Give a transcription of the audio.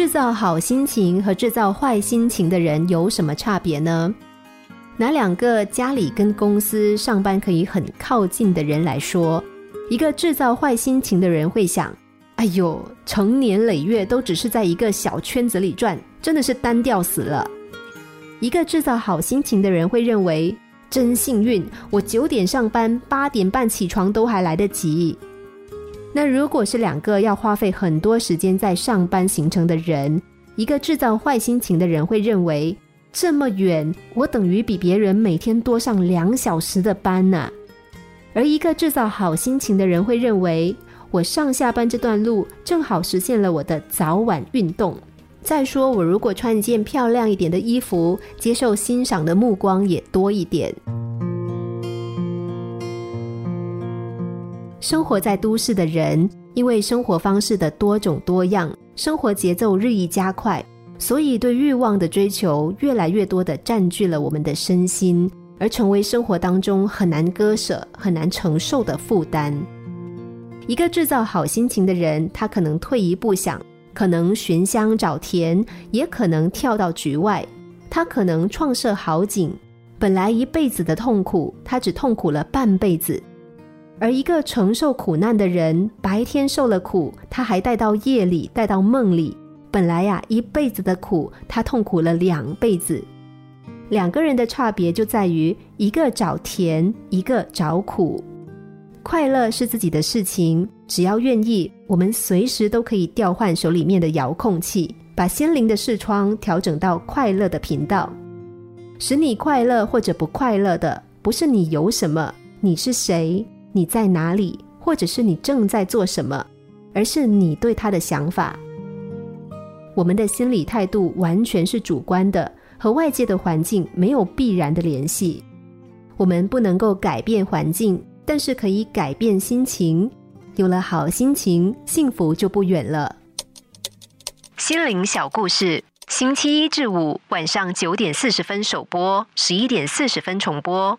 制造好心情和制造坏心情的人有什么差别呢？拿两个家里跟公司上班可以很靠近的人来说，一个制造坏心情的人会想：“哎呦，成年累月都只是在一个小圈子里转，真的是单调死了。”一个制造好心情的人会认为：“真幸运，我九点上班，八点半起床都还来得及。”那如果是两个要花费很多时间在上班行程的人，一个制造坏心情的人会认为这么远，我等于比别人每天多上两小时的班呢；而一个制造好心情的人会认为，我上下班这段路正好实现了我的早晚运动。再说，我如果穿一件漂亮一点的衣服，接受欣赏的目光也多一点。生活在都市的人，因为生活方式的多种多样，生活节奏日益加快，所以对欲望的追求越来越多的占据了我们的身心，而成为生活当中很难割舍、很难承受的负担。一个制造好心情的人，他可能退一步想，可能寻香找甜，也可能跳到局外，他可能创设好景，本来一辈子的痛苦，他只痛苦了半辈子。而一个承受苦难的人，白天受了苦，他还带到夜里，带到梦里。本来呀，一辈子的苦，他痛苦了两辈子。两个人的差别就在于，一个找甜，一个找苦。快乐是自己的事情，只要愿意，我们随时都可以调换手里面的遥控器，把心灵的视窗调整到快乐的频道。使你快乐或者不快乐的，不是你有什么，你是谁。你在哪里，或者是你正在做什么，而是你对他的想法。我们的心理态度完全是主观的，和外界的环境没有必然的联系。我们不能够改变环境，但是可以改变心情。有了好心情，幸福就不远了。心灵小故事，星期一至五晚上九点四十分首播，十一点四十分重播。